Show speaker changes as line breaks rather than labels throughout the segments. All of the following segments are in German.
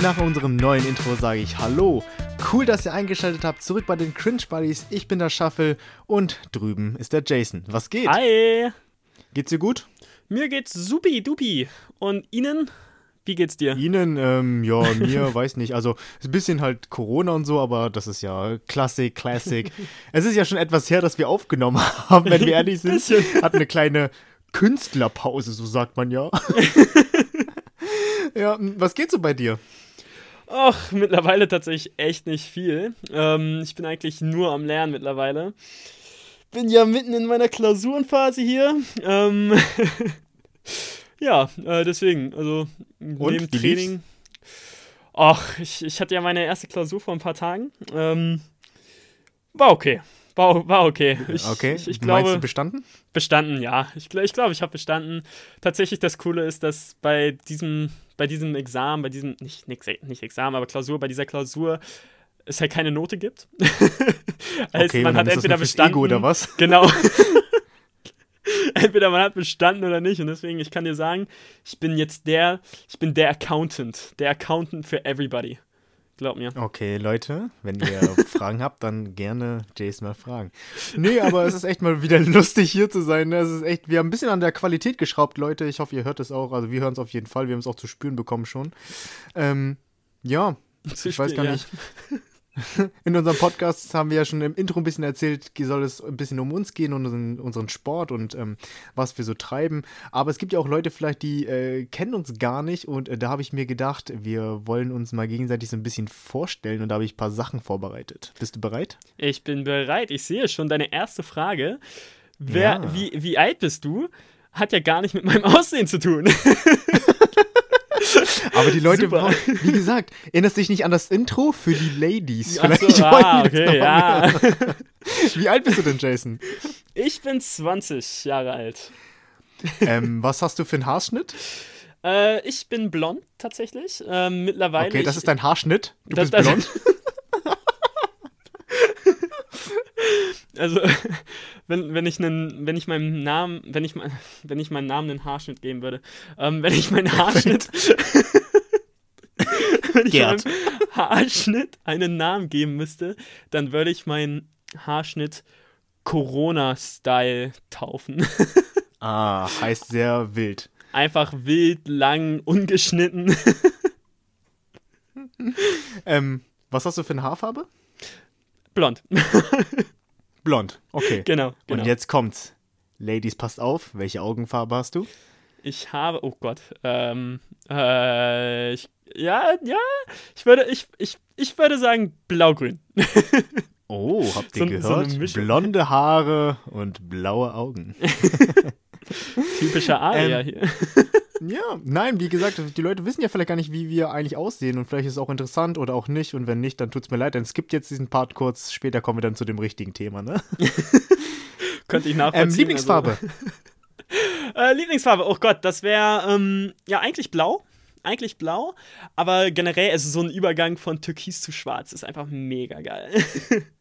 Und nach unserem neuen Intro sage ich Hallo. Cool, dass ihr eingeschaltet habt. Zurück bei den Cringe Buddies. Ich bin der Shuffle und drüben ist der Jason. Was geht?
Hi!
Geht's dir gut?
Mir geht's supi dupi. Und Ihnen? Wie geht's dir?
Ihnen, ähm, ja, mir, weiß nicht. Also, ist ein bisschen halt Corona und so, aber das ist ja Klassik, Classic. es ist ja schon etwas her, dass wir aufgenommen haben, wenn wir ehrlich sind. Hat eine kleine Künstlerpause, so sagt man ja. ja, was geht so bei dir?
Ach, mittlerweile tatsächlich echt nicht viel. Ähm, ich bin eigentlich nur am Lernen mittlerweile. Bin ja mitten in meiner Klausurenphase hier. Ähm, ja, äh, deswegen, also
Und,
neben Training. Ach, ich, ich hatte ja meine erste Klausur vor ein paar Tagen. Ähm, war okay. War, war okay. Ich,
okay,
ich, ich
meinst
glaube,
du bestanden?
Bestanden, ja. Ich, gl- ich glaube, ich habe bestanden. Tatsächlich das Coole ist, dass bei diesem, bei diesem Examen, bei diesem, nicht, nicht, nicht Examen, aber Klausur, bei dieser Klausur es halt keine Note gibt. also
Okay,
man hat entweder bestanden.
Ego oder was?
Genau. entweder man hat bestanden oder nicht. Und deswegen, ich kann dir sagen, ich bin jetzt der, ich bin der Accountant. Der Accountant für everybody. Glaub mir.
Okay, Leute, wenn ihr Fragen habt, dann gerne Jason mal fragen. Nee, aber es ist echt mal wieder lustig hier zu sein. Ne? Es ist echt, wir haben ein bisschen an der Qualität geschraubt, Leute. Ich hoffe, ihr hört es auch. Also wir hören es auf jeden Fall. Wir haben es auch zu spüren bekommen schon. Ähm, ja, ich weiß gar
Ja.
nicht. In unserem Podcast haben wir ja schon im Intro ein bisschen erzählt, soll es ein bisschen um uns gehen und unseren, unseren Sport und ähm, was wir so treiben. Aber es gibt ja auch Leute vielleicht, die äh, kennen uns gar nicht und äh, da habe ich mir gedacht, wir wollen uns mal gegenseitig so ein bisschen vorstellen und da habe ich ein paar Sachen vorbereitet. Bist du bereit?
Ich bin bereit. Ich sehe schon deine erste Frage. Wer,
Ja.
wie, wie alt bist du? Hat ja gar nicht mit meinem Aussehen zu tun.
Aber die Leute,
Super.
brauchen- wie gesagt, erinnerst dich nicht an das Intro für die Ladies?
Ach
Vielleicht
so,
wollen
ah, okay, ja.
Wie alt bist du denn, Jason?
Ich bin 20 Jahre alt.
ähm, was hast du für einen Haarschnitt?
Äh, ich bin blond tatsächlich. Ähm, mittlerweile.
Okay, das
ich,
ist dein Haarschnitt. Du
Das-
bist blond.
Also, wenn, wenn ich einen, wenn ich meinem Namen, wenn ich wenn ich meinen Namen einen Haarschnitt geben würde, ähm, wenn ich meinen Haarschnitt, wenn ich
Gerd.
meinem Haarschnitt einen Namen geben müsste, dann würde ich meinen Haarschnitt Corona-Style taufen.
Ah, heißt sehr wild.
Einfach wild, lang, ungeschnitten.
Ähm, was hast du für eine Haarfarbe?
Blond.
Blond. Okay.
genau, genau.
Und jetzt kommt's. Ladies, passt auf. Welche Augenfarbe hast du?
Ich habe, oh Gott, ähm, äh, ich, ja, ja, ich würde, ich, ich, ich würde sagen blau-grün.
Oh, habt ihr
So- so
gehört?
Mischung.
Blonde Haare und blaue Augen.
Typischer Aria
Ähm,
hier.
Ja, nein, wie gesagt, die Leute wissen ja vielleicht gar nicht, wie wir eigentlich aussehen und vielleicht ist es auch interessant oder auch nicht und wenn nicht, dann tut's mir leid, dann skippt jetzt diesen Part kurz, später kommen wir dann zu dem richtigen Thema, ne?
Könnte ich nachvollziehen.
Ähm, Lieblingsfarbe.
Also, äh, Lieblingsfarbe, oh Gott, das wäre, ähm, ja, eigentlich blau. Eigentlich blau, aber generell, also so ein Übergang von Türkis zu Schwarz ist einfach mega geil.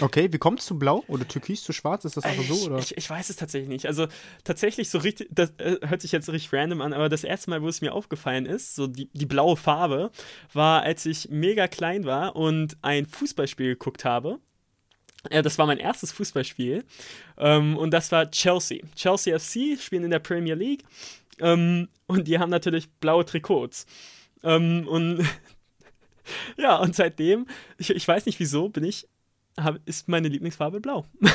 Okay, wie kommt's zu blau oder türkis zu schwarz? Ist das einfach so,
ich,
oder?
Ich, ich weiß es tatsächlich nicht. Also tatsächlich so richtig, das äh, hört sich jetzt richtig random an, aber das erste Mal, wo es mir aufgefallen ist, so die, die blaue Farbe, war, als ich mega klein war und ein Fußballspiel geguckt habe. Ja, das war mein erstes Fußballspiel. Ähm, und das war Chelsea. Chelsea FC spielen in der Premier League. Ähm, und die haben natürlich blaue Trikots. Ähm, und ja, und seitdem, ich, ich weiß nicht wieso, bin ich, hab, ist meine Lieblingsfarbe blau.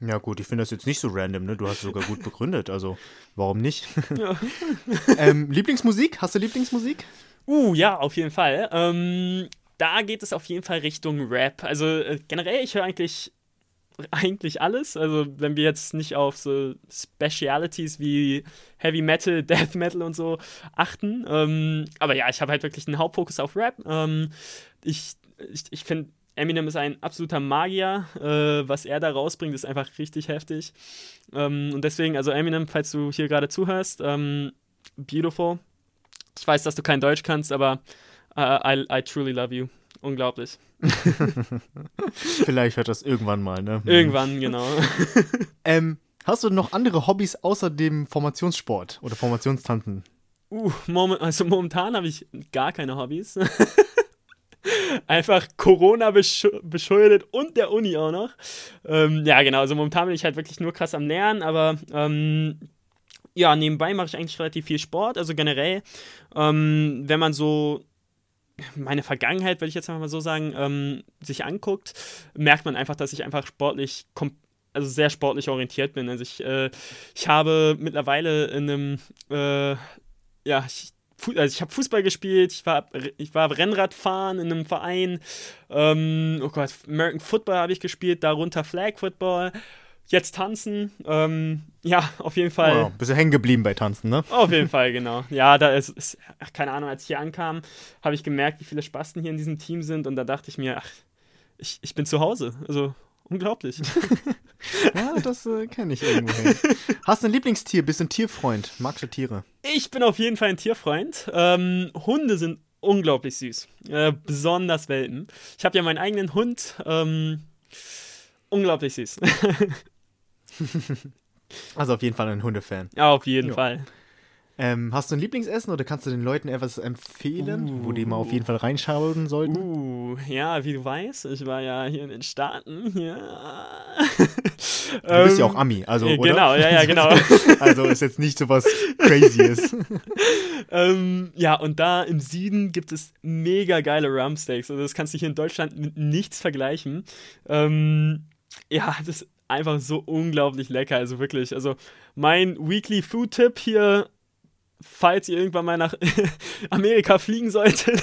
Ja gut, ich finde das jetzt nicht so random, ne? Du hast es sogar gut begründet, also warum nicht?
Ja.
ähm, Lieblingsmusik? Hast du Lieblingsmusik?
Uh, ja, auf jeden Fall. Ähm, da geht es auf jeden Fall Richtung Rap. Also äh, generell, ich höre eigentlich, eigentlich alles. Also wenn wir jetzt nicht auf so Specialities wie Heavy Metal, Death Metal und so achten. Ähm, aber ja, ich habe halt wirklich einen Hauptfokus auf Rap. Ähm, ich ich, ich finde, Eminem ist ein absoluter Magier. Äh, was er da rausbringt, ist einfach richtig heftig. Ähm, und deswegen, also Eminem, falls du hier gerade zuhörst, ähm, beautiful. Ich weiß, dass du kein Deutsch kannst, aber uh, I, I truly love you. Unglaublich.
Vielleicht hört das irgendwann mal, ne?
Irgendwann, genau.
Ähm, hast du noch andere Hobbys außer dem Formationssport oder Formationstanzen?
Uh, moment, also momentan habe ich gar keine Hobbys. Einfach Corona besch beschuldet und der Uni auch noch. Ähm, ja, genau. Also momentan bin ich halt wirklich nur krass am Lernen, aber ähm, ja, nebenbei mache ich eigentlich relativ viel Sport. Also generell, ähm, wenn man so meine Vergangenheit, würde ich jetzt mal so sagen, ähm, sich anguckt, merkt man einfach, dass ich einfach sportlich also sehr sportlich orientiert bin. Also ich, äh, ich habe mittlerweile in einem, äh, ja, ich, also ich habe Fußball gespielt, ich war, ich war Rennradfahren in einem Verein, ähm, oh Gott, American Football habe ich gespielt, darunter Flag Football jetzt tanzen. Ähm, ja, auf jeden Fall. Wow,
bist du hängen geblieben bei Tanzen, ne?
Auf jeden Fall, genau. Ja, da ist, ist ach, keine Ahnung, als ich hier ankam, habe ich gemerkt, wie viele Spasten hier in diesem Team sind und da dachte ich mir, ach, ich, ich bin zu Hause. Also, unglaublich.
ja, das äh, kenne ich irgendwo. Hast du ein Lieblingstier? Bist du ein Tierfreund? Magst du Tiere?
Ich bin auf jeden Fall ein Tierfreund. Ähm, Hunde sind unglaublich süß. Äh, besonders Welten. Ich habe ja meinen eigenen Hund. Ähm, unglaublich süß.
also auf jeden Fall ein Hundefan.
Ja, auf jeden jo. Fall.
Ähm, hast du ein Lieblingsessen oder kannst du den Leuten etwas empfehlen, uh, wo die mal auf jeden Fall reinschauen sollten?
Uh, ja, wie du weißt, ich war ja hier in den Staaten. Ja.
Du bist ja auch ähm, Ami, also oder?
Genau, ja, ja, genau.
also ist jetzt nicht so was Crazyes.
ähm, ja, und da im Süden gibt es mega geile Rumpsteaks. Also das kannst du hier in Deutschland mit nichts vergleichen. Ähm, ja, das ist einfach so unglaublich lecker. Also wirklich, also mein Weekly Food Tip hier, falls ihr irgendwann mal nach Amerika fliegen solltet,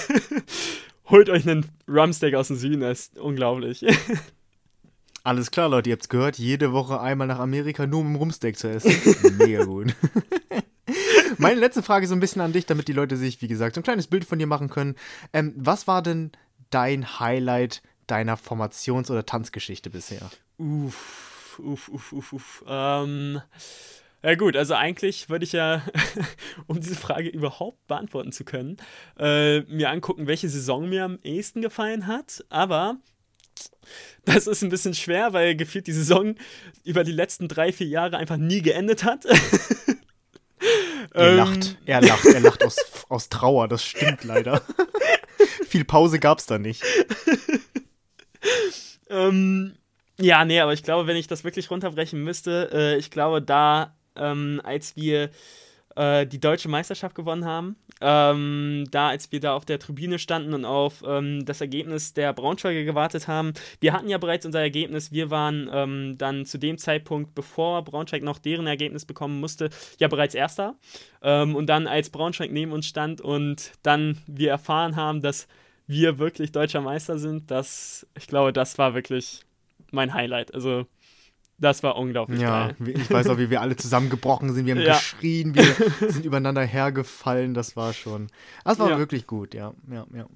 holt euch einen Rumsteak aus dem Süden. Das ist unglaublich.
Alles klar, Leute, ihr habt's gehört. Jede Woche einmal nach Amerika, nur um einen Rumsteak zu essen. Mega gut. Meine letzte Frage so ein bisschen an dich, damit die Leute sich, wie gesagt, so ein kleines Bild von dir machen können. Ähm, was war denn dein Highlight deiner Formations- oder Tanzgeschichte bisher?
Uff, uff, uff, uff, uff. Ähm, ja gut, also eigentlich würde ich ja, um diese Frage überhaupt beantworten zu können, äh, mir angucken, welche Saison mir am ehesten gefallen hat. Aber das ist ein bisschen schwer, weil gefühlt die Saison über die letzten drei, vier Jahre einfach nie geendet hat.
er ähm, lacht, er lacht, er lacht aus, aus Trauer, das stimmt leider. Viel Pause gab's da nicht.
ähm, ja, nee, aber ich glaube, wenn ich das wirklich runterbrechen müsste, äh, ich glaube, da, ähm, als wir äh, die deutsche Meisterschaft gewonnen haben, ähm, da, als wir da auf der Tribüne standen und auf ähm, das Ergebnis der Braunschweiger gewartet haben. Wir hatten ja bereits unser Ergebnis. Wir waren ähm, dann zu dem Zeitpunkt, bevor Braunschweig noch deren Ergebnis bekommen musste, ja bereits Erster. Ähm, und dann, als Braunschweig neben uns stand und dann wir erfahren haben, dass wir wirklich deutscher Meister sind, das, ich glaube, das war wirklich mein Highlight. Also das war unglaublich ja,
geil. Ich weiß auch, wie wir alle zusammengebrochen sind. Wir haben ja. geschrien, wir sind übereinander hergefallen. Das war schon. Das war ja. wirklich gut, ja. Ja, ja.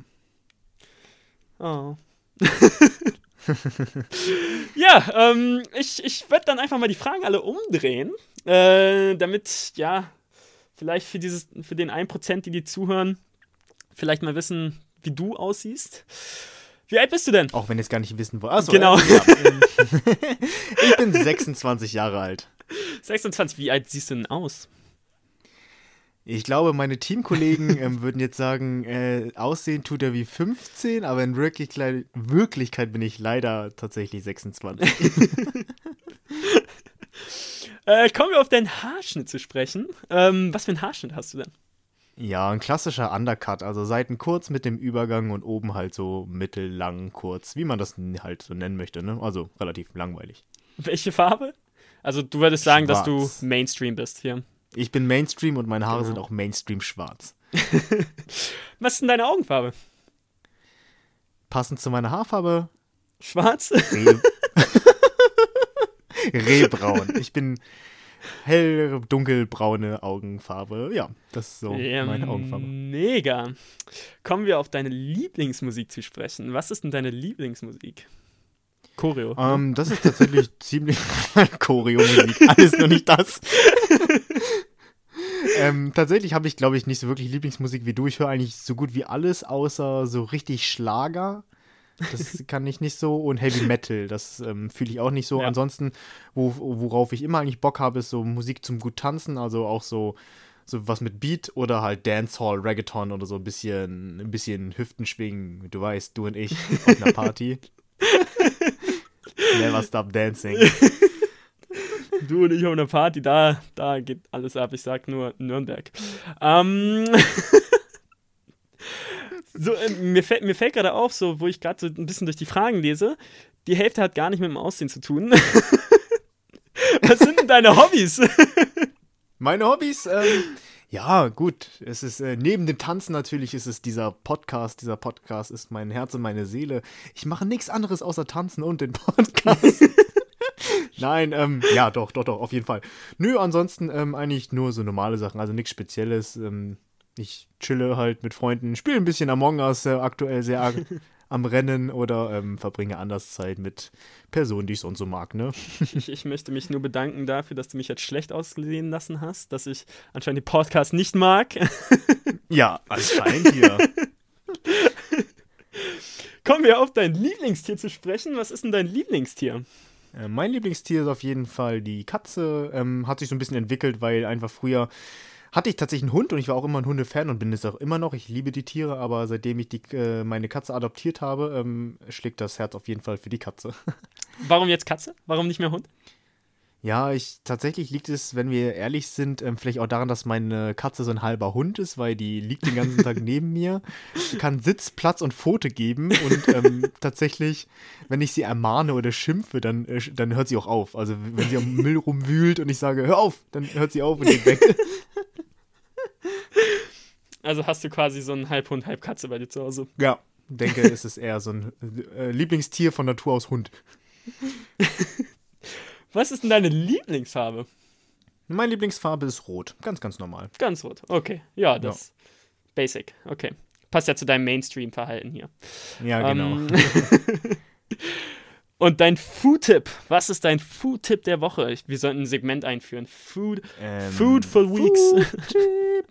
Oh. ja, ähm, ich, ich werde dann einfach mal die Fragen alle umdrehen, äh, damit, ja, vielleicht für, dieses, für den 1%, die die zuhören, vielleicht mal wissen, wie du aussiehst. Wie alt bist du denn?
Auch wenn ihr es gar nicht wissen wollt. Achso,
genau.
Äh, ja. ich bin 26 Jahre alt.
26, wie alt siehst du denn aus?
Ich glaube, meine Teamkollegen ähm, würden jetzt sagen, äh, aussehen tut er wie 15, aber in Wirklichkeit, Wirklichkeit bin ich leider tatsächlich 26.
äh, kommen wir auf deinen Haarschnitt zu sprechen. Ähm, was für einen Haarschnitt hast du denn?
Ja, ein klassischer Undercut, also Seiten kurz mit dem Übergang und oben halt so mittellang kurz, wie man das halt so nennen möchte, ne? Also relativ langweilig.
Welche Farbe? Also du würdest sagen, schwarz. dass du Mainstream bist hier.
Ich bin Mainstream und meine Haare genau. sind auch Mainstream schwarz.
Was ist denn deine Augenfarbe?
Passend zu meiner Haarfarbe.
Schwarz?
Reh Rehbraun. Ich bin hell dunkelbraune Augenfarbe. Ja, das ist so ja, meine Augenfarbe.
Mega. Kommen wir auf deine Lieblingsmusik zu sprechen. Was ist denn deine Lieblingsmusik? Choreo.
Um, ähm, das ist tatsächlich ziemlich Choreo-Musik. Alles nur nicht das. ähm, tatsächlich habe ich, glaube ich, nicht so wirklich Lieblingsmusik wie du. Ich höre eigentlich so gut wie alles, außer so richtig Schlager. Das kann ich nicht so. Und Heavy Metal, das ähm, fühle ich auch nicht so. Ja. Ansonsten, wo, worauf ich immer eigentlich Bock habe, ist so Musik zum gut tanzen. Also auch so, so was mit Beat oder halt Dancehall, Reggaeton oder so ein bisschen, ein bisschen Hüften schwingen. Du weißt, du und ich auf einer Party. Never stop dancing.
Du und ich auf einer Party, da, da geht alles ab. Ich sag nur Nürnberg. Ähm. so, äh, mir fällt, mir fällt gerade auf, so, wo ich gerade so ein bisschen durch die Fragen lese, die Hälfte hat gar nicht mit dem Aussehen zu tun. Was sind denn deine Hobbys?
Meine Hobbys, ähm, ja, gut. Es ist äh, neben dem Tanzen natürlich ist es dieser Podcast. Dieser Podcast ist mein Herz und meine Seele. Ich mache nichts anderes außer tanzen und den Podcast. Nein, ähm, ja, doch, doch, doch, auf jeden Fall. Nö, ansonsten ähm, eigentlich nur so normale Sachen, also nichts Spezielles. Ähm, ich chille halt mit Freunden, spiele ein bisschen Among Us äh, aktuell sehr am Rennen oder ähm, verbringe anders Zeit mit Personen, die ich sonst so mag, ne?
Ich, ich, möchte mich nur bedanken dafür, dass du mich jetzt schlecht aussehen lassen hast, dass ich anscheinend den Podcast nicht mag.
Ja, anscheinend hier.
Kommen wir auf dein Lieblingstier zu sprechen. Was ist denn dein Lieblingstier?
Äh, mein Lieblingstier ist auf jeden Fall die Katze. Ähm, hat sich so ein bisschen entwickelt, weil einfach früher hatte ich tatsächlich einen Hund und ich war auch immer ein Hundefan und bin es auch immer noch. Ich liebe die Tiere, aber seitdem ich die, äh, meine Katze adoptiert habe, ähm, schlägt das Herz auf jeden Fall für die Katze.
Warum jetzt Katze? Warum nicht mehr Hund?
Ja, ich tatsächlich liegt es, wenn wir ehrlich sind, ähm, vielleicht auch daran, dass meine Katze so ein halber Hund ist, weil die liegt den ganzen Tag neben mir, kann Sitz, Platz und Pfote geben und ähm, tatsächlich, wenn ich sie ermahne oder schimpfe, dann, äh, dann hört sie auch auf. Also wenn sie am Müll rumwühlt und ich sage, hör auf, dann hört sie auf und geht weg.
Also hast du quasi so einen Halbhund, Halbkatze bei dir zu Hause.
Ja, denke, es ist eher so ein äh, Lieblingstier von Natur aus Hund.
Was ist denn deine Lieblingsfarbe?
Meine Lieblingsfarbe ist rot. Ganz, ganz normal.
Ganz rot. Okay. Ja, das. Ja. Basic. Okay. Passt ja zu deinem Mainstream-Verhalten hier.
Ja, genau. Ähm,
Und dein Food-Tipp. Was ist dein Food-Tipp der Woche? Wir sollten ein Segment einführen. Food, ähm, Food for Weeks.
Food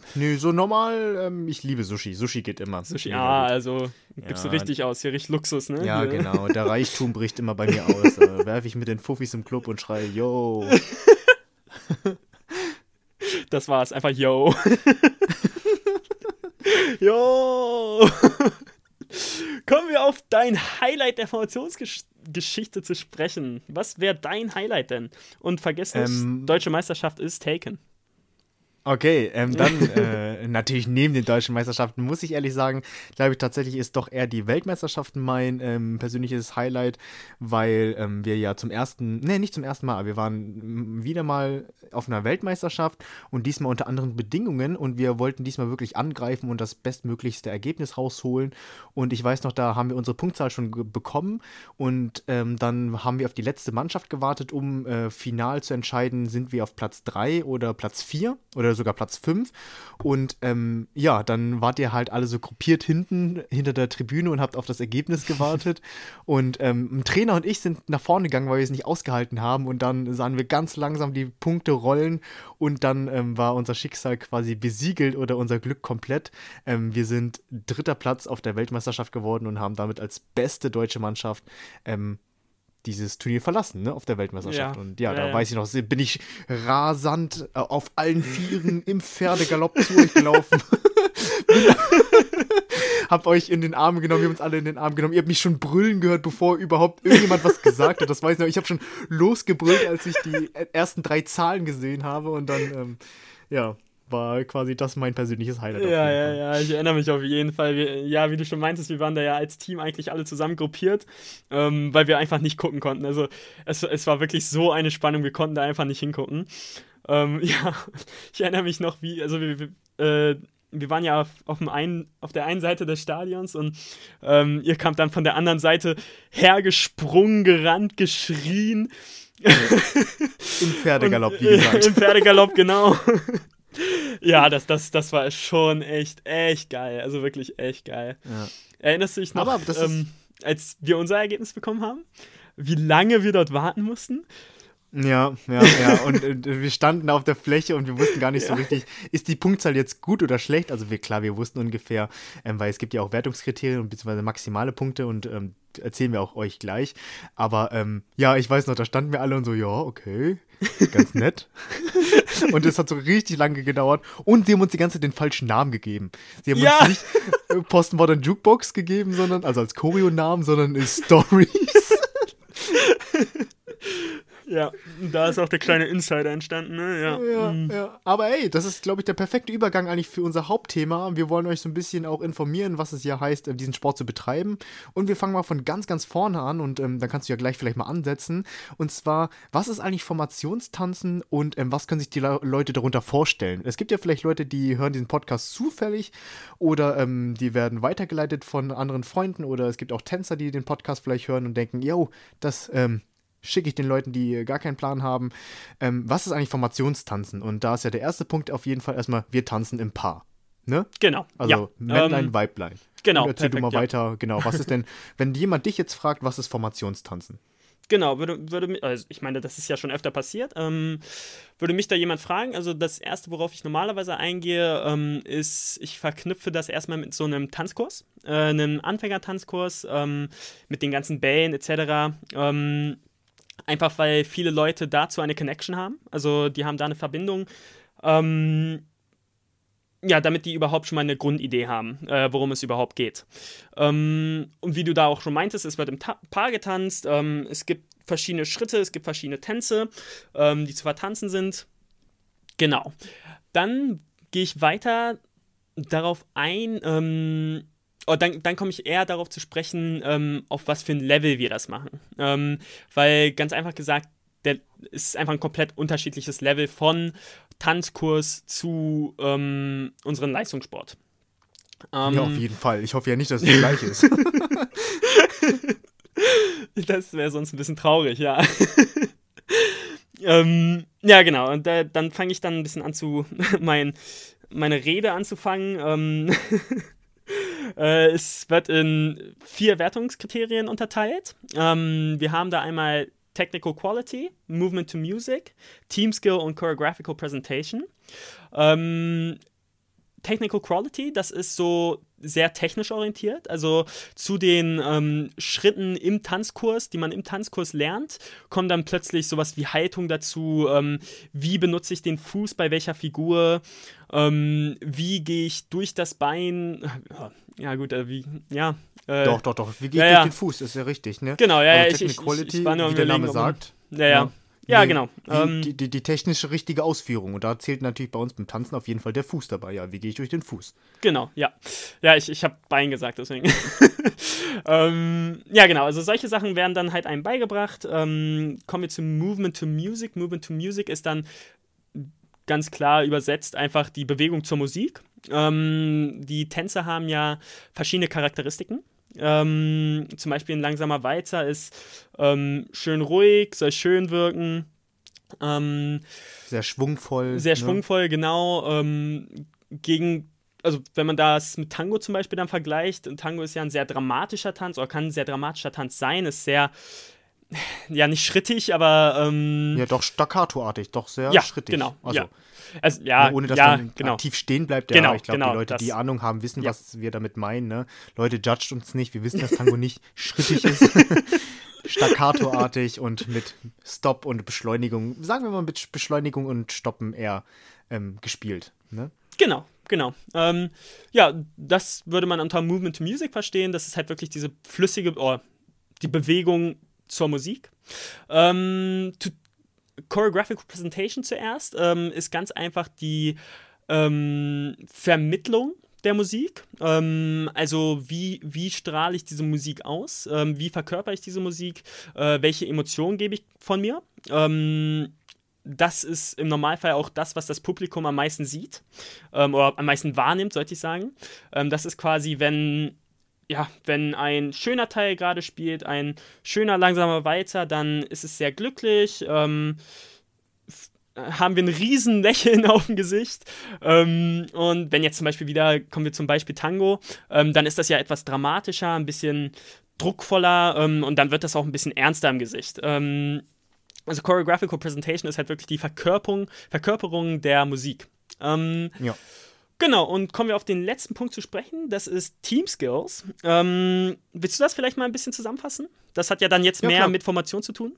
Nö, so normal. Ähm, ich liebe Sushi. Sushi geht immer.
Sushi, ah, also gibst ja. du richtig aus. Hier richtig Luxus, ne?
Ja, Hier. genau. Der Reichtum bricht immer bei mir aus. äh, Werfe ich mit den Fuffis im Club und schreie, yo.
das war's. Einfach yo. yo. Kommen wir auf dein Highlight der Formationsgeschichte Geschichte zu sprechen. Was wäre dein Highlight denn? Und vergesst nicht, ähm, deutsche Meisterschaft ist taken.
Okay, ähm, dann äh, natürlich neben den deutschen Meisterschaften muss ich ehrlich sagen, glaube ich tatsächlich ist doch eher die Weltmeisterschaften mein ähm, persönliches Highlight, weil ähm, wir ja zum ersten, nee, nicht zum ersten Mal, aber wir waren wieder mal auf einer Weltmeisterschaft und diesmal unter anderen Bedingungen und wir wollten diesmal wirklich angreifen und das bestmöglichste Ergebnis rausholen. Und ich weiß noch, da haben wir unsere Punktzahl schon bekommen und ähm, dann haben wir auf die letzte Mannschaft gewartet, um äh, final zu entscheiden, sind wir auf Platz 3 oder Platz 4 oder sogar Platz 5. Und ähm, ja, dann wart ihr halt alle so gruppiert hinten, hinter der Tribüne und habt auf das Ergebnis gewartet. und ähm, ein Trainer und ich sind nach vorne gegangen, weil wir es nicht ausgehalten haben. Und dann sahen wir ganz langsam die Punkte rollen. Und dann ähm, war unser Schicksal quasi besiegelt oder unser Glück komplett. Ähm, wir sind dritter Platz auf der Weltmeisterschaft geworden und haben damit als beste deutsche Mannschaft ähm, dieses Turnier verlassen, ne, auf der Weltmeisterschaft. Ja. Und ja, da ja, weiß ich noch, bin ich rasant äh, auf allen Vieren im Pferdegalopp zu euch gelaufen. hab euch in den Arm genommen, wir haben uns alle in den Arm genommen. Ihr habt mich schon brüllen gehört, bevor überhaupt irgendjemand was gesagt hat. Das weiß ich noch. Ich habe schon losgebrüllt, als ich die ersten drei Zahlen gesehen habe. Und dann, ähm, ja, war quasi das mein persönliches Highlight.
Ja, ja, ja, ich erinnere mich auf jeden Fall. Wir, ja, wie du schon meintest, wir waren da ja als Team eigentlich alle zusammen gruppiert, ähm, weil wir einfach nicht gucken konnten. Also es, es war wirklich so eine Spannung, wir konnten da einfach nicht hingucken. Ähm, ja, ich erinnere mich noch, wie, also wir, äh, wir waren ja auf, auf, dem einen, auf der einen Seite des Stadions und ähm, ihr kamt dann von der anderen Seite hergesprungen, gerannt, geschrien.
Im Pferdegalopp, wie gesagt.
Im Pferdegalopp, genau ja, das, das, das war schon echt, echt geil. Also wirklich echt geil. Ja. Erinnerst du dich noch, ähm, als wir unser Ergebnis bekommen haben? Wie lange wir dort warten mussten?
Ja, ja, ja. Und äh, wir standen auf der Fläche und wir wussten gar nicht ja. so richtig, ist die Punktzahl jetzt gut oder schlecht? Also wir, klar, wir wussten ungefähr, ähm, weil es gibt ja auch Wertungskriterien bzw. maximale Punkte und ähm, erzählen wir auch euch gleich. Aber ähm, ja, ich weiß noch, da standen wir alle und so, ja, okay ganz nett. und es hat so richtig lange gedauert. Und sie haben uns die ganze Zeit den falschen Namen gegeben. Sie haben
Ja.
uns nicht äh, Postmodern Jukebox gegeben, sondern, also als Choreo-Namen, sondern Stories.
Ja, da ist auch der kleine Insider entstanden, ne? Ja.
Ja,
Mhm.
ja. Aber ey, das ist, glaube ich, der perfekte Übergang eigentlich für unser Hauptthema. Wir wollen euch so ein bisschen auch informieren, was es ja heißt, äh, diesen Sport zu betreiben. Und wir fangen mal von ganz, ganz vorne an und ähm, dann kannst du ja gleich vielleicht mal ansetzen. Und zwar, was ist eigentlich Formationstanzen und ähm, was können sich die Le Leute darunter vorstellen? Es gibt ja vielleicht Leute, die hören diesen Podcast zufällig oder ähm, die werden weitergeleitet von anderen Freunden oder es gibt auch Tänzer, die den Podcast vielleicht hören und denken, yo, das ähm, schicke ich den Leuten, die gar keinen Plan haben. Ähm, was ist eigentlich Formationstanzen? Und da ist ja der erste Punkt auf jeden Fall erstmal, wir tanzen im Paar. Ne?
Genau.
Also
ja.
Männlein,
Ähm,
Weiblein.
genau,
Und erzähl du mal
perfekt, ja.
weiter, genau. Was ist denn, wenn jemand dich jetzt fragt, was ist Formationstanzen?
Genau, würde, würde also ich meine, das ist ja schon öfter passiert. Ähm, würde mich da jemand fragen, also das erste, worauf ich normalerweise eingehe, ähm, ist, ich verknüpfe das erstmal mit so einem Tanzkurs, äh, einem Anfängertanzkurs ähm, mit den ganzen Bällen etc. Ähm, einfach weil viele Leute dazu eine Connection haben, also die haben da eine Verbindung. Ähm, ja, damit die überhaupt schon mal eine Grundidee haben, äh, worum es überhaupt geht. Ähm, und wie du da auch schon meintest, es wird im Ta Paar getanzt, ähm, es gibt verschiedene Schritte, es gibt verschiedene Tänze, ähm, die zu vertanzen sind. Genau. Dann gehe ich weiter darauf ein, ähm, oh, dann, dann komme ich eher darauf zu sprechen, ähm, auf was für ein Level wir das machen. Ähm, weil ganz einfach gesagt, der ist einfach ein komplett unterschiedliches Level von Tanzkurs zu ähm, unserem Leistungssport. Ähm,
ja, auf jeden Fall. Ich hoffe ja nicht, dass es gleich ist.
Das wäre sonst ein bisschen traurig, ja. ähm, ja, genau. Und da, dann fange ich dann ein bisschen an zu, mein, meine Rede anzufangen. Ähm, äh, es wird in vier Wertungskriterien unterteilt. Ähm, wir haben da einmal Technical Quality, Movement to Music, Team Skill und Choreographical Presentation. Ähm, Technical Quality, das ist so sehr technisch orientiert. Also zu den ähm, Schritten im Tanzkurs, die man im Tanzkurs lernt, kommt dann plötzlich sowas wie Haltung dazu. Ähm, wie benutze ich den Fuß bei welcher Figur? Ähm, wie gehe ich durch das Bein? Ja, gut, äh, wie, ja. Äh,
doch, doch, doch. Wie geht
ja,
durch
ja.
den Fuß? Ist ja richtig, ne?
Genau, ja, ja,
also
ich, ich, ich, ich war nur
wie der Name
ob man-
sagt.
Ja, ja. Ja,
Wie-
genau.
Die,
Ähm,
die, die, die technische richtige Ausführung. Und da zählt natürlich bei uns beim Tanzen auf jeden Fall der Fuß dabei. Ja, wie gehe ich durch den Fuß?
Genau, ja. Ja, ich, ich habe Bein gesagt, deswegen. ähm, ja, genau. Also solche Sachen werden dann halt einem beigebracht. Ähm, kommen wir zum Movement to Music. Movement to Music ist dann ganz klar übersetzt einfach die Bewegung zur Musik. Ähm, die Tänze haben ja verschiedene Charakteristiken. Ähm, zum Beispiel ein langsamer Walzer ist ähm, schön ruhig, soll schön wirken. Ähm,
Sehr schwungvoll.
sehr
ne?
schwungvoll, genau. Ähm, gegen, also wenn man das mit Tango zum Beispiel dann vergleicht, und Tango ist ja ein sehr dramatischer Tanz oder kann ein sehr dramatischer Tanz sein, ist sehr, ja, nicht schrittig, aber ähm,
Ja, doch staccatoartig, doch sehr
ja,
schrittig.
genau.
Also,
ja. Also, ja,
ne, ohne dass
ja,
man
genau.
aktiv stehen bleibt. Ja,
Genau,
ich glaube,
genau,
die Leute,
das-
die Ahnung haben, wissen,
Ja.
was wir damit meinen. Ne? Leute, judgt uns nicht. Wir wissen, dass Tango nicht schrittig ist. Staccatoartig und mit Stopp und Beschleunigung, sagen wir mal mit Beschleunigung und Stoppen eher ähm, gespielt. Ne?
Genau, genau. Ähm, ja, das würde man unter Movement to Music verstehen. Das ist halt wirklich diese flüssige, oh, die Bewegung zur Musik. Ähm, to, Choreographic Presentation zuerst ähm, ist ganz einfach die ähm, Vermittlung der Musik. Ähm, also wie, wie strahle ich diese Musik aus? Ähm, wie verkörper ich diese Musik? Äh, welche Emotionen gebe ich von mir? Ähm, das ist im Normalfall auch das, was das Publikum am meisten sieht ähm, oder am meisten wahrnimmt, sollte ich sagen. Ähm, das ist quasi, wenn ja, wenn ein schöner Teil gerade spielt, ein schöner langsamer Walzer, dann ist es sehr glücklich. Ähm, f- haben wir ein riesen Lächeln auf dem Gesicht. Ähm, und wenn jetzt zum Beispiel wieder, kommen wir zum Beispiel Tango, ähm, dann ist das ja etwas dramatischer, ein bisschen druckvoller ähm, und dann wird das auch ein bisschen ernster im Gesicht. Ähm, also Choreographical Presentation ist halt wirklich die Verkörperung, Verkörperung der Musik. Ähm,
Ja.
Genau, und kommen wir auf den letzten Punkt zu sprechen. Das ist Team Skills. Ähm, willst du das vielleicht mal ein bisschen zusammenfassen? Das hat ja dann jetzt
Ja,
mehr
klar.
mit Formation zu tun.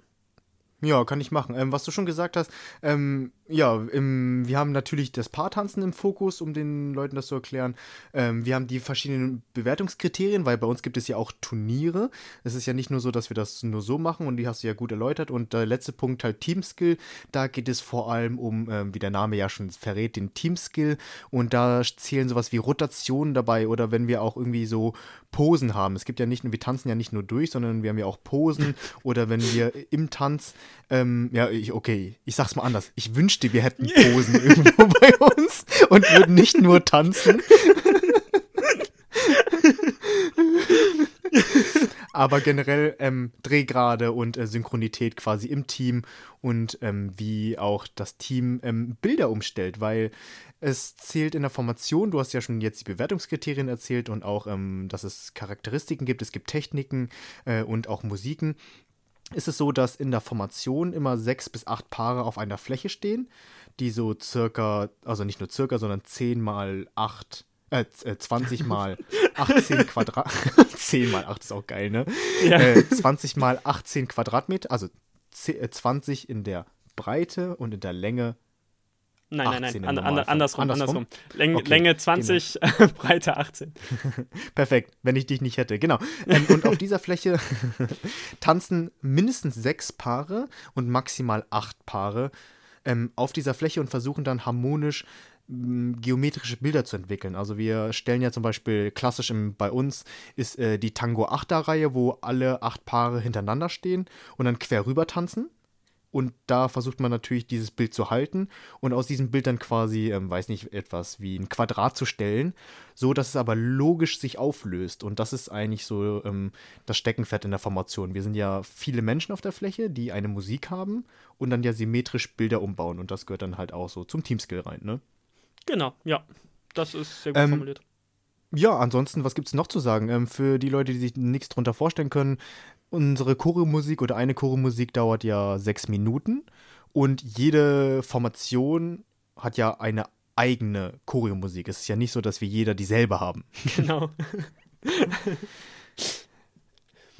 Ja, kann ich machen. Ähm, was du schon gesagt hast, ähm, ja, im, wir haben natürlich das Paartanzen im Fokus, um den Leuten das zu erklären. Ähm, wir haben die verschiedenen Bewertungskriterien, weil bei uns gibt es ja auch Turniere. Es ist ja nicht nur so, dass wir das nur so machen und die hast du ja gut erläutert. Und der letzte Punkt halt Teamskill. Da geht es vor allem um, ähm, wie der Name ja schon verrät, den Teamskill. Und da zählen sowas wie Rotationen dabei oder wenn wir auch irgendwie so Posen haben. Es gibt ja nicht nur, wir tanzen ja nicht nur durch, sondern wir haben ja auch Posen oder wenn wir im Tanz, ähm, ja, ich, okay, ich sag's mal anders. Ich wünschte, wir hätten Posen irgendwo bei uns und würden nicht nur tanzen. Aber generell ähm, Drehgrade und äh, Synchronität quasi im Team und ähm, wie auch das Team ähm, Bilder umstellt, weil es zählt in der Formation, du hast ja schon jetzt die Bewertungskriterien erzählt und auch, ähm, dass es Charakteristiken gibt, es gibt Techniken äh, und auch Musiken ist es so, dass in der Formation immer sechs bis acht Paare auf einer Fläche stehen, die so circa, also nicht nur circa, sondern 10 mal 8, äh, 20 äh, mal 18 Quadrat, 10 mal 8 ist auch geil, ne? Ja. Äh, 20 mal 18 Quadratmeter, also 20 äh, in der Breite und in der Länge
Nein, nein, nein, an, an, andersrum, andersrum. andersrum. Läng, okay, Länge 20, genau. Breite 18.
Perfekt, wenn ich dich nicht hätte, genau. Ähm, und auf dieser Fläche tanzen mindestens sechs Paare und maximal acht Paare ähm, auf dieser Fläche und versuchen dann harmonisch geometrische Bilder zu entwickeln. Also wir stellen ja zum Beispiel klassisch im, bei uns ist äh, die Tango 8er Reihe, wo alle acht Paare hintereinander stehen und dann quer rüber tanzen. Und da versucht man natürlich dieses Bild zu halten und aus diesem Bild dann quasi, ähm, weiß nicht, etwas wie ein Quadrat zu stellen, so dass es aber logisch sich auflöst. Und das ist eigentlich so ähm, das Steckenpferd in der Formation. Wir sind ja viele Menschen auf der Fläche, die eine Musik haben und dann ja symmetrisch Bilder umbauen. Und das gehört dann halt auch so zum Teamskill rein, ne?
Genau, ja. Das ist sehr gut ähm, formuliert.
Ja, ansonsten, was gibt es noch zu sagen? Ähm, für die Leute, die sich nichts drunter vorstellen können, unsere Choreomusik oder eine Choreomusik dauert ja sechs Minuten und jede Formation hat ja eine eigene Choreomusik. Es ist ja nicht so, dass wir jeder dieselbe haben.
Genau.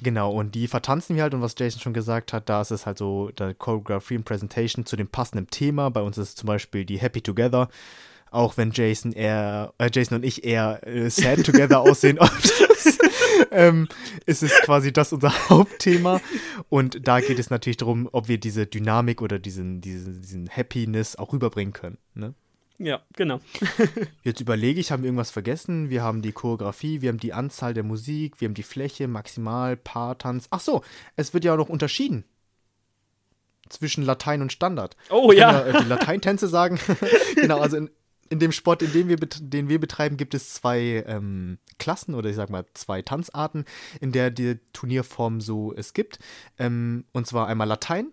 Genau, und die vertanzen wir halt und was Jason schon gesagt hat, da ist es halt so der Choreography und Presentation zu dem passenden Thema. Bei uns ist es zum Beispiel die Happy Together auch wenn Jason eher, äh, Jason und ich eher äh, sad together aussehen, ähm, ist es quasi das unser Hauptthema. Und da geht es natürlich darum, ob wir diese Dynamik oder diesen, diesen, diesen Happiness auch rüberbringen können. Ne?
Ja, genau.
Jetzt überlege ich, haben wir irgendwas vergessen? Wir haben die Choreografie, wir haben die Anzahl der Musik, wir haben die Fläche, Maximal, Paartanz. Ach so, es wird ja auch noch unterschieden zwischen Latein und Standard.
Oh ja.
ja. Die Lateintänze sagen. genau, also in, in dem Sport, in dem wir, den wir betreiben, gibt es zwei ähm, Klassen oder ich sag mal zwei Tanzarten, in der die Turnierform so es gibt. Ähm, und zwar einmal Latein.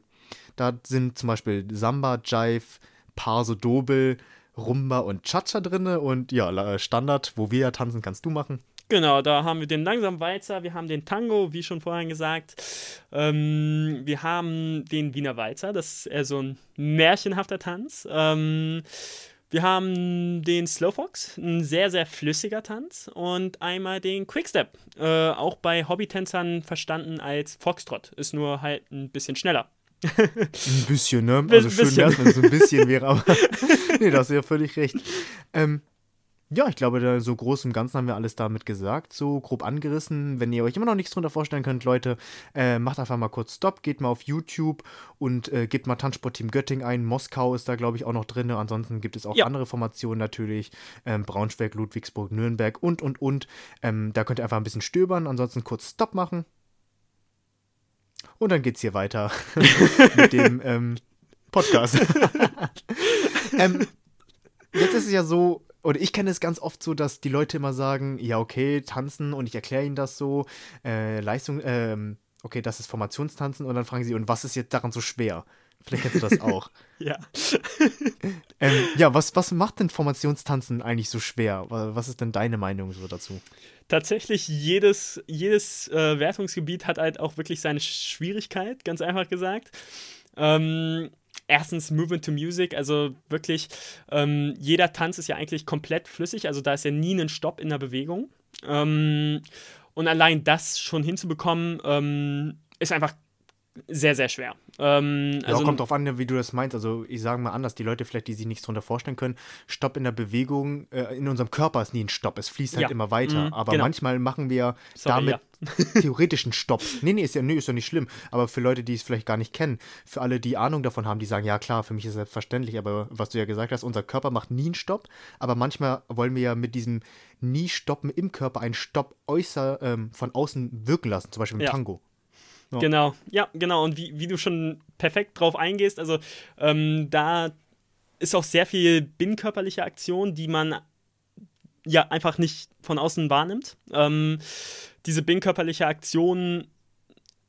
Da sind zum Beispiel Samba, Jive, Parso, Dobel, Rumba und Cha-Cha drin. Und ja, Standard, wo wir ja tanzen, kannst du machen.
Genau, da haben wir den langsamen Walzer, wir haben den Tango, wie schon vorhin gesagt. Ähm, wir haben den Wiener Walzer, das ist eher so ein märchenhafter Tanz. Ähm, wir haben den Slowfox, ein sehr, sehr flüssiger Tanz. Und einmal den Quickstep, äh, auch bei Hobbytänzern verstanden als Foxtrot. Ist nur halt ein bisschen schneller.
ein bisschen, ne? Also schön wäre es, wenn es ein bisschen wäre, aber nee, da hast du ja völlig recht. Ähm, ja, ich glaube, so groß im Ganzen haben wir alles damit gesagt, so grob angerissen. Wenn ihr euch immer noch nichts drunter vorstellen könnt, Leute, äh, macht einfach mal kurz Stopp, geht mal auf YouTube und äh, gebt mal Tanzsportteam Göttingen ein. Moskau ist da, glaube ich, auch noch drin. Ansonsten gibt es auch ja. andere Formationen natürlich. Ähm, Braunschweig, Ludwigsburg, Nürnberg und, und, und. Ähm, da könnt ihr einfach ein bisschen stöbern. Ansonsten kurz Stopp machen. Und dann geht's hier weiter mit dem ähm, Podcast. ähm, jetzt ist es ja so, oder ich kenne es ganz oft so, dass die Leute immer sagen, ja, okay, tanzen und ich erkläre ihnen das so, äh, Leistung, ähm, okay, das ist Formationstanzen und dann fragen sie, und was ist jetzt daran so schwer? Vielleicht kennst du das auch.
ja.
ähm, ja, was, was macht denn Formationstanzen eigentlich so schwer? Was ist denn deine Meinung so dazu?
Tatsächlich, jedes, jedes äh, Wertungsgebiet hat halt auch wirklich seine Schwierigkeit, ganz einfach gesagt. Ähm, erstens Movement to Music, also wirklich, ähm, jeder Tanz ist ja eigentlich komplett flüssig, also da ist ja nie ein Stopp in der Bewegung. Ähm, und allein das schon hinzubekommen, ähm, ist einfach sehr, sehr schwer. Ähm,
also, ja, kommt drauf an, wie du das meinst. Also ich sage mal anders, die Leute vielleicht, die sich nichts darunter vorstellen können, Stopp in der Bewegung, äh, in unserem Körper ist nie ein Stopp, es fließt halt ja. immer weiter. Mhm, Aber genau. manchmal machen wir Sorry, damit ja. theoretisch einen Stopp. Nee, nee, ist ja, nee, ist ja nicht schlimm. Aber für Leute, die es vielleicht gar nicht kennen, für alle, die Ahnung davon haben, die sagen, ja klar, für mich ist es selbstverständlich, aber was du ja gesagt hast, unser Körper macht nie einen Stopp. Aber manchmal wollen wir ja mit diesem nie stoppen im Körper einen Stopp äußer ähm, von außen wirken lassen, zum Beispiel im ja. Tango.
Ja. Genau, ja, genau. Und wie, wie du schon perfekt drauf eingehst, also ähm, da ist auch sehr viel binnenkörperliche Aktion, die man ja einfach nicht von außen wahrnimmt. Ähm, diese binnenkörperliche Aktion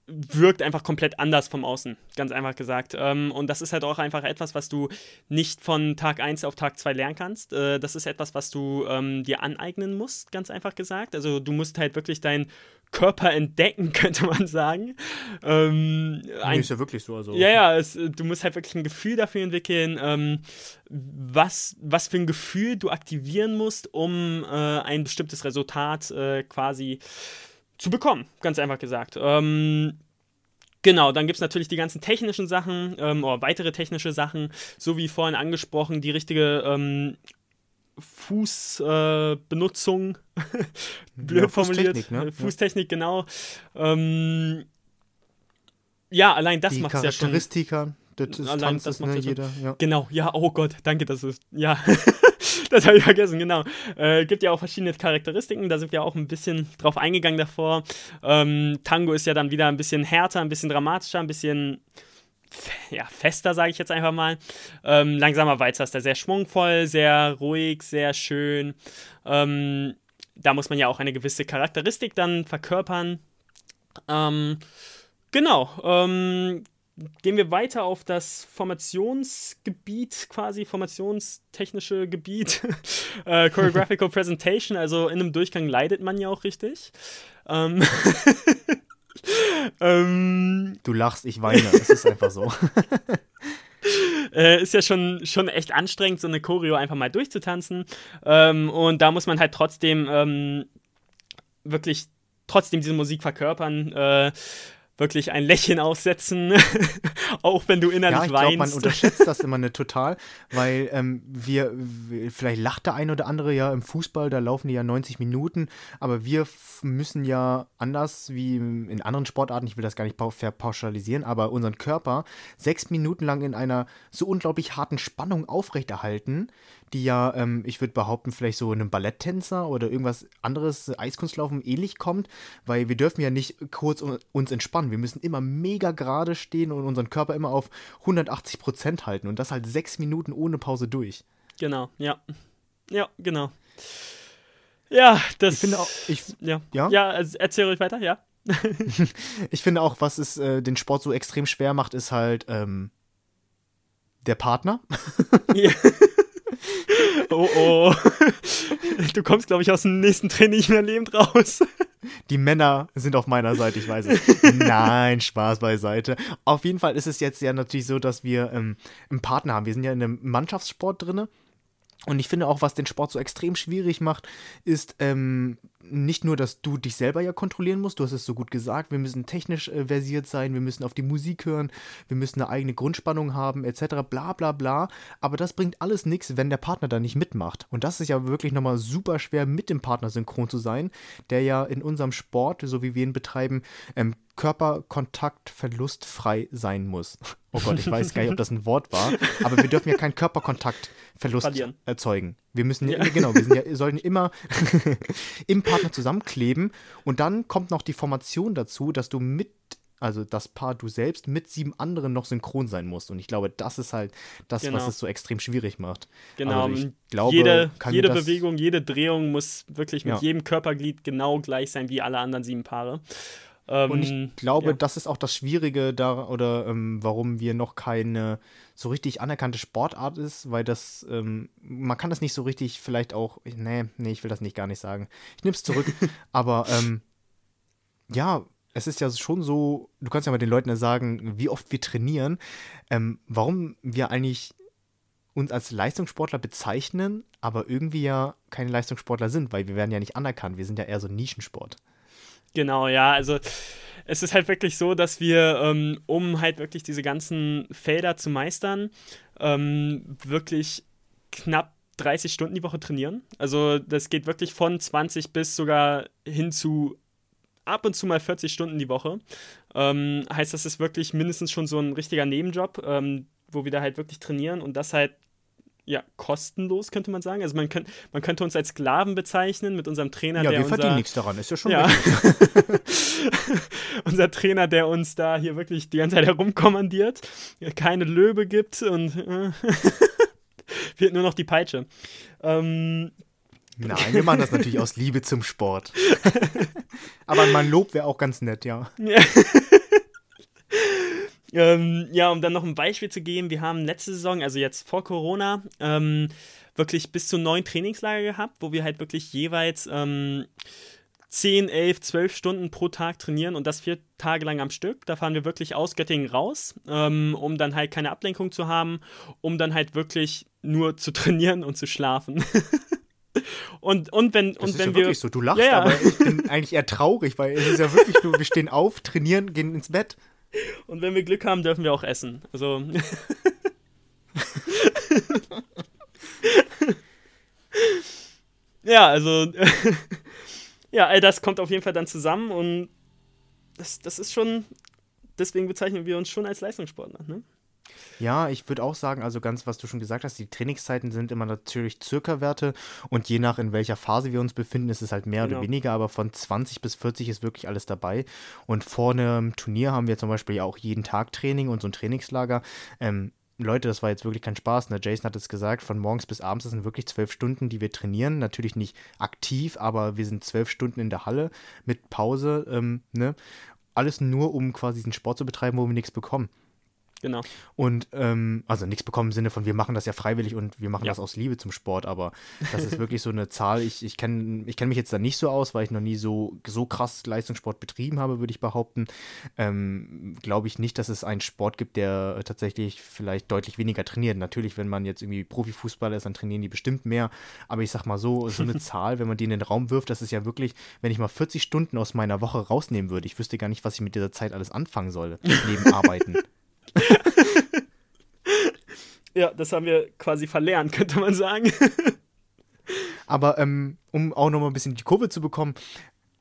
wirkt einfach komplett anders vom Außen, ganz einfach gesagt. Ähm, und das ist halt auch einfach etwas, was du nicht von Tag 1 auf Tag 2 lernen kannst. Äh, das ist etwas, was du ähm, dir aneignen musst, ganz einfach gesagt. Also du musst halt wirklich deinen Körper entdecken, könnte man sagen. Ähm,
ein, ist ja wirklich so. Also.
Ja, ja, es, du musst halt wirklich ein Gefühl dafür entwickeln, ähm, was, was für ein Gefühl du aktivieren musst, um äh, ein bestimmtes Resultat äh, quasi zu bekommen, ganz einfach gesagt. Ähm, Genau, dann gibt es natürlich die ganzen technischen Sachen ähm, oder weitere technische Sachen, so wie vorhin angesprochen, die richtige ähm, Fußbenutzung, äh, blöd ja, formuliert. Fußtechnik, ne? Fußtechnik, genau. Ähm, ja, allein das macht es ja schon.
Charakteristika des allein
das macht ne, jeder. Ja. Genau, ja, oh Gott, danke, das ist, ja. das habe ich vergessen, genau. Äh, gibt ja auch verschiedene Charakteristiken, da sind wir auch ein bisschen drauf eingegangen davor. Ähm, Tango ist ja dann wieder ein bisschen härter, ein bisschen dramatischer, ein bisschen ja, fester, sage ich jetzt einfach mal. Ähm, langsamer Walzer ist da sehr schwungvoll, sehr ruhig, sehr schön. Ähm, da muss man ja auch eine gewisse Charakteristik dann verkörpern. Ähm, genau. Gehen wir weiter auf das Formationsgebiet, quasi formationstechnische Gebiet, äh, Choreographical Presentation, also in einem Durchgang leidet man ja auch richtig. Ähm,
ähm, du lachst, ich weine, es ist einfach so.
äh, ist ja schon, schon echt anstrengend, so eine Choreo einfach mal durchzutanzen. Ähm, und da muss man halt trotzdem ähm, wirklich trotzdem diese Musik verkörpern. Äh, wirklich ein Lächeln aussetzen, auch wenn du innerlich ja, ich glaub,
man unterschätzt das immer nicht total, weil ähm, wir, vielleicht lacht der ein oder andere ja im Fußball, da laufen die ja 90 Minuten, aber wir müssen ja anders wie in anderen Sportarten, ich will das gar nicht verpauschalisieren, aber unseren Körper sechs Minuten lang in einer so unglaublich harten Spannung aufrechterhalten, die ja, ähm, ich würde behaupten, vielleicht so einem Balletttänzer oder irgendwas anderes, Eiskunstlaufen ähnlich kommt, weil wir dürfen ja nicht kurz uns entspannen. Wir müssen immer mega gerade stehen und unseren Körper immer auf 180 Prozent halten und das halt sechs Minuten ohne Pause durch.
Genau, ja. Ja, genau. Ja, das.
Ich finde auch. Ich,
ja, ja? ja erzähl ruhig weiter, ja.
ich finde auch, was es äh, den Sport so extrem schwer macht, ist halt ähm, der Partner.
ja. Oh oh. Du kommst, glaube ich, aus dem nächsten Training mehr lebend raus.
Die Männer sind auf meiner Seite, ich weiß es. Nein, Spaß beiseite. Auf jeden Fall ist es jetzt ja natürlich so, dass wir ähm, einen Partner haben. Wir sind ja in einem Mannschaftssport drin. Und ich finde auch, was den Sport so extrem schwierig macht, ist ähm, nicht nur, dass du dich selber ja kontrollieren musst, du hast es so gut gesagt, wir müssen technisch äh, versiert sein, wir müssen auf die Musik hören, wir müssen eine eigene Grundspannung haben, etc., bla bla bla. Aber das bringt alles nichts, wenn der Partner da nicht mitmacht. Und das ist ja wirklich nochmal super schwer, mit dem Partner synchron zu sein, der ja in unserem Sport, so wie wir ihn betreiben, ähm, körperkontaktverlustfrei sein muss. Oh Gott, ich weiß gar nicht, ob das ein Wort war, aber wir dürfen ja keinen Körperkontaktverlust erzeugen. Wir müssen ja, genau, wir ja, sollten immer im Partner zusammenkleben und dann kommt noch die Formation dazu, dass du mit also das Paar du selbst mit sieben anderen noch synchron sein musst. Und ich glaube, das ist halt das, genau. was es so extrem schwierig macht.
Genau, also ich glaube, jede, jede Bewegung, jede Drehung muss wirklich mit ja. jedem Körperglied genau gleich sein wie alle anderen sieben Paare.
Ähm, und ich glaube, ja. das ist auch das Schwierige da oder ähm, warum wir noch keine so richtig anerkannte Sportart ist, weil das, ähm, man kann das nicht so richtig vielleicht auch, nee, nee, ich will das nicht gar nicht sagen. Ich nehme es zurück, aber ähm, ja, es ist ja schon so, du kannst ja mal den Leuten sagen, wie oft wir trainieren, ähm, warum wir eigentlich uns als Leistungssportler bezeichnen, aber irgendwie ja keine Leistungssportler sind, weil wir werden ja nicht anerkannt. Wir sind ja eher so ein Nischensport.
Genau, ja, also es ist halt wirklich so, dass wir, ähm, um halt wirklich diese ganzen Felder zu meistern, ähm, wirklich knapp 30 Stunden die Woche trainieren. Also das geht wirklich von 20 bis sogar hin zu ab und zu mal 40 Stunden die Woche. Ähm, heißt, das ist wirklich mindestens schon so ein richtiger Nebenjob, ähm, wo wir da halt wirklich trainieren und das halt ja, kostenlos, könnte man sagen. Also man, könnt, man könnte uns als Sklaven bezeichnen mit unserem Trainer.
Ja,
der
wir
unser,
verdienen nichts daran, ist ja schon
ja. unser Trainer, der uns da hier wirklich die ganze Zeit herumkommandiert, keine Löbe gibt und äh, fehlt nur noch die Peitsche. Ähm,
Nein, wir machen das natürlich aus Liebe zum Sport. Aber mein Lob wäre auch ganz nett, ja.
Ja. ähm, ja, um dann noch ein Beispiel zu geben, wir haben letzte Saison, also jetzt vor Corona, ähm, wirklich bis zu neun Trainingslager gehabt, wo wir halt wirklich jeweils ähm, 10, 11, 12 Stunden pro Tag trainieren und das vier Tage lang am Stück. Da fahren wir wirklich aus Göttingen raus, ähm, um dann halt keine Ablenkung zu haben, um dann halt wirklich nur zu trainieren und zu schlafen. und, und wenn,
Das
und
ist
wenn
ja
wir.
wirklich so. Du lachst,
Ja, ja.
aber ich bin eigentlich eher traurig, weil es ist ja wirklich nur, wir stehen auf, trainieren, gehen ins Bett.
Und wenn wir Glück haben, dürfen wir auch essen. Also. ja, also. ja, all das kommt auf jeden Fall dann zusammen und das, das ist schon. Deswegen bezeichnen wir uns schon als Leistungssportler. Ne?
Ja, ich würde auch sagen, also ganz, was du schon gesagt hast, die Trainingszeiten sind immer natürlich Circa-Werte und je nach in welcher Phase wir uns befinden, ist es halt mehr
Genau.
oder weniger, aber von 20 bis 40 ist wirklich alles dabei. Und vor einem Turnier haben wir zum Beispiel ja auch jeden Tag Training und so ein Trainingslager. Ähm, Leute, das war jetzt wirklich kein Spaß. Ne? Jason hat es gesagt, von morgens bis abends, das sind wirklich zwölf Stunden, die wir trainieren. Natürlich nicht aktiv, aber wir sind zwölf Stunden in der Halle mit Pause. Ähm, ne? Alles nur, um quasi diesen Sport zu betreiben, wo wir nichts bekommen.
Genau.
Und ähm, also nichts bekommen im Sinne von, wir machen das ja freiwillig und wir machen
Ja.
das aus Liebe zum Sport, aber das ist wirklich so eine Zahl. Ich, ich kenne ich kenn mich jetzt da nicht so aus, weil ich noch nie so, so krass Leistungssport betrieben habe, würde ich behaupten. Ähm, Glaube ich nicht, dass es einen Sport gibt, der tatsächlich vielleicht deutlich weniger trainiert. Natürlich, wenn man jetzt irgendwie Profifußballer ist, dann trainieren die bestimmt mehr. Aber ich sag mal so, so eine Zahl, wenn man die in den Raum wirft, das ist ja wirklich, wenn ich mal 40 Stunden aus meiner Woche rausnehmen würde, ich wüsste gar nicht, was ich mit dieser Zeit alles anfangen soll, neben Arbeiten.
Ja, das haben wir quasi verlernt, könnte man sagen.
Aber ähm, um auch noch mal ein bisschen die Kurve zu bekommen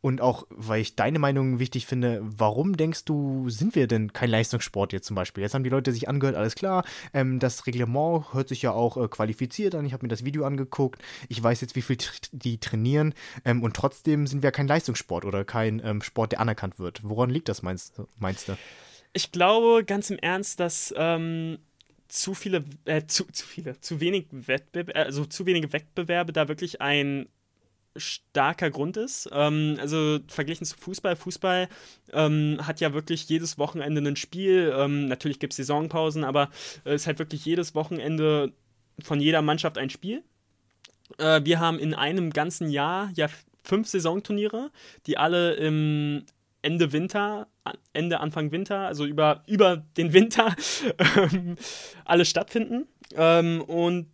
und auch, weil ich deine Meinung wichtig finde, warum denkst du, sind wir denn kein Leistungssport jetzt zum Beispiel? Jetzt haben die Leute sich angehört, alles klar. Ähm, das Reglement hört sich ja auch äh, qualifiziert an. Ich habe mir das Video angeguckt. Ich weiß jetzt, wie viel tr die trainieren. Ähm, und trotzdem sind wir kein Leistungssport oder kein ähm, Sport, der anerkannt wird. Woran liegt das, meinst, meinst du?
Ich glaube ganz im Ernst, dass ähm, zu viele, äh, zu, zu viele, zu wenig Wettbewerbe, also zu wenige Wettbewerbe da wirklich ein starker Grund ist. Ähm, also verglichen zu Fußball, Fußball ähm, hat ja wirklich jedes Wochenende ein Spiel. Ähm, natürlich gibt es Saisonpausen, aber es ist halt wirklich jedes Wochenende von jeder Mannschaft ein Spiel. Äh, wir haben in einem ganzen Jahr ja fünf Saisonturniere, die alle im Ende Winter, Ende Anfang Winter, also über, über den Winter ähm, alle stattfinden. Ähm, und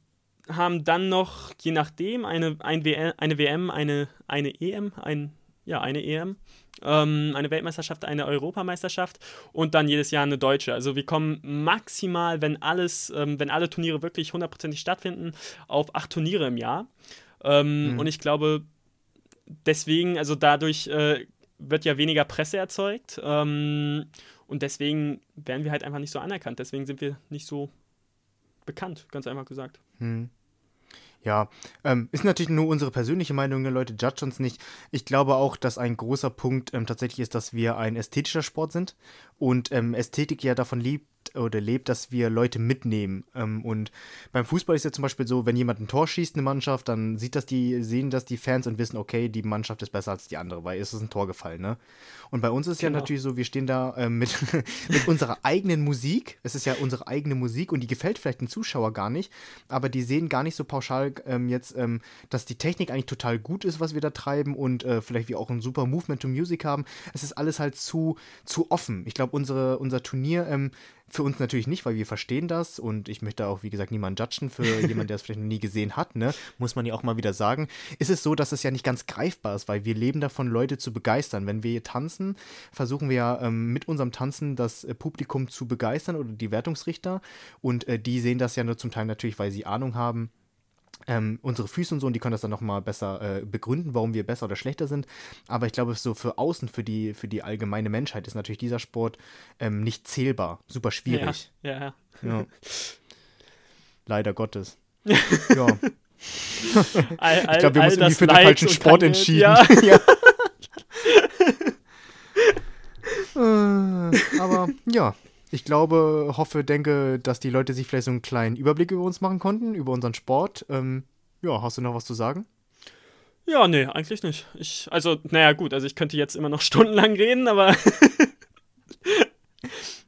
haben dann noch, je nachdem, eine, ein WM, eine WM, eine, eine EM, ein, ja, eine EM, ähm, eine Weltmeisterschaft, eine Europameisterschaft und dann jedes Jahr eine deutsche. Also wir kommen maximal, wenn alles, ähm, wenn alle Turniere wirklich hundertprozentig stattfinden, auf acht Turniere im Jahr. Ähm,
Mhm.
Und ich glaube, deswegen, also dadurch äh, wird ja weniger Presse erzeugt ähm, und deswegen werden wir halt einfach nicht so anerkannt. Deswegen sind wir nicht so bekannt, ganz einfach gesagt.
Hm. Ja, ähm, ist natürlich nur unsere persönliche Meinung, ne, Leute, judge uns nicht. Ich glaube auch, dass ein großer Punkt ähm, tatsächlich ist, dass wir ein ästhetischer Sport sind und ähm, Ästhetik ja davon lebt oder lebt, dass wir Leute mitnehmen. Ähm, und beim Fußball ist ja zum Beispiel so, wenn jemand ein Tor schießt, eine Mannschaft, dann sieht das die, sehen das die Fans und wissen, okay, die Mannschaft ist besser als die andere, weil es ist ein Tor gefallen, ne? Und bei uns ist ja
Genau.
natürlich so, wir stehen da ähm, mit, mit unserer eigenen Musik. Es ist ja unsere eigene Musik und die gefällt vielleicht den Zuschauer gar nicht, aber die sehen gar nicht so pauschal ähm, jetzt, ähm, dass die Technik eigentlich total gut ist, was wir da treiben und äh, vielleicht wir auch ein super Movement to Music haben. Es ist alles halt zu, zu offen. Ich glaube, unsere, unser Turnier ähm, für uns natürlich nicht, weil wir verstehen das und ich möchte auch, wie gesagt, niemanden judgen für jemanden, der es vielleicht noch nie gesehen hat, ne? Muss man ja auch mal wieder sagen. Ist es so, dass es ja nicht ganz greifbar ist, weil wir leben davon, Leute zu begeistern. Wenn wir tanzen, versuchen wir ja ähm, mit unserem Tanzen das äh, Publikum zu begeistern oder die Wertungsrichter und äh, die sehen das ja nur zum Teil natürlich, weil sie Ahnung haben ähm, unsere Füße und so, und die können das dann nochmal besser äh, begründen, warum wir besser oder schlechter sind. Aber ich glaube, so für außen, für die, für die allgemeine Menschheit ist natürlich dieser Sport ähm, nicht zählbar. Super schwierig.
Ja, ja.
ja. Leider Gottes. ja.
All, all,
ich glaube, wir haben uns irgendwie für den
Leid
falschen Sport entschieden.
Ja.
ja. Äh, Aber ja, ich glaube, hoffe, denke, dass die Leute sich vielleicht so einen kleinen Überblick über uns machen konnten, über unseren Sport. Ähm, ja, hast du noch was zu sagen?
Ja, nee, eigentlich nicht. Ich, also, naja, gut, also ich könnte jetzt immer noch stundenlang reden, aber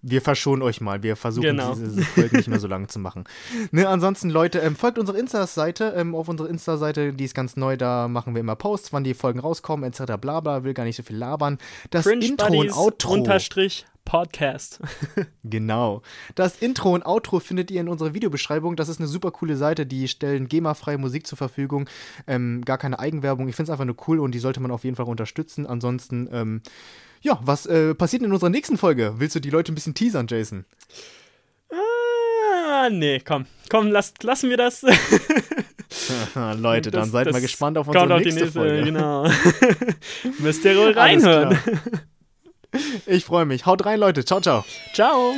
Wir verschonen euch mal. Wir versuchen,
Genau.
diese Folge nicht mehr so lange zu machen. Ne, ansonsten, Leute, ähm, folgt unserer Insta-Seite. Ähm, auf unserer Insta-Seite, die ist ganz neu, da machen wir immer Posts, wann die Folgen rauskommen, etc. Bla bla, will gar nicht so viel labern. Das
Cringe
Intro und
Buddies
Outro.
unterstrich Podcast.
Genau. Das Intro und Outro findet ihr in unserer Videobeschreibung. Das ist eine super coole Seite. Die stellen GEMA-freie Musik zur Verfügung. Ähm, gar keine Eigenwerbung. Ich finde es einfach nur cool und die sollte man auf jeden Fall unterstützen. Ansonsten, ähm, ja, was äh, passiert in unserer nächsten Folge? Willst du die Leute ein bisschen teasern, Jason?
Ah, nee, komm. Komm, lass, lassen wir das.
Leute, dann
Das-
seid mal gespannt auf
Kommt
unsere
auf die
nächste,
nächste,
Folge.
genau. Müsst ihr wohl reinhören.
Ich freue mich. Haut rein, Leute. Ciao, ciao.
Ciao.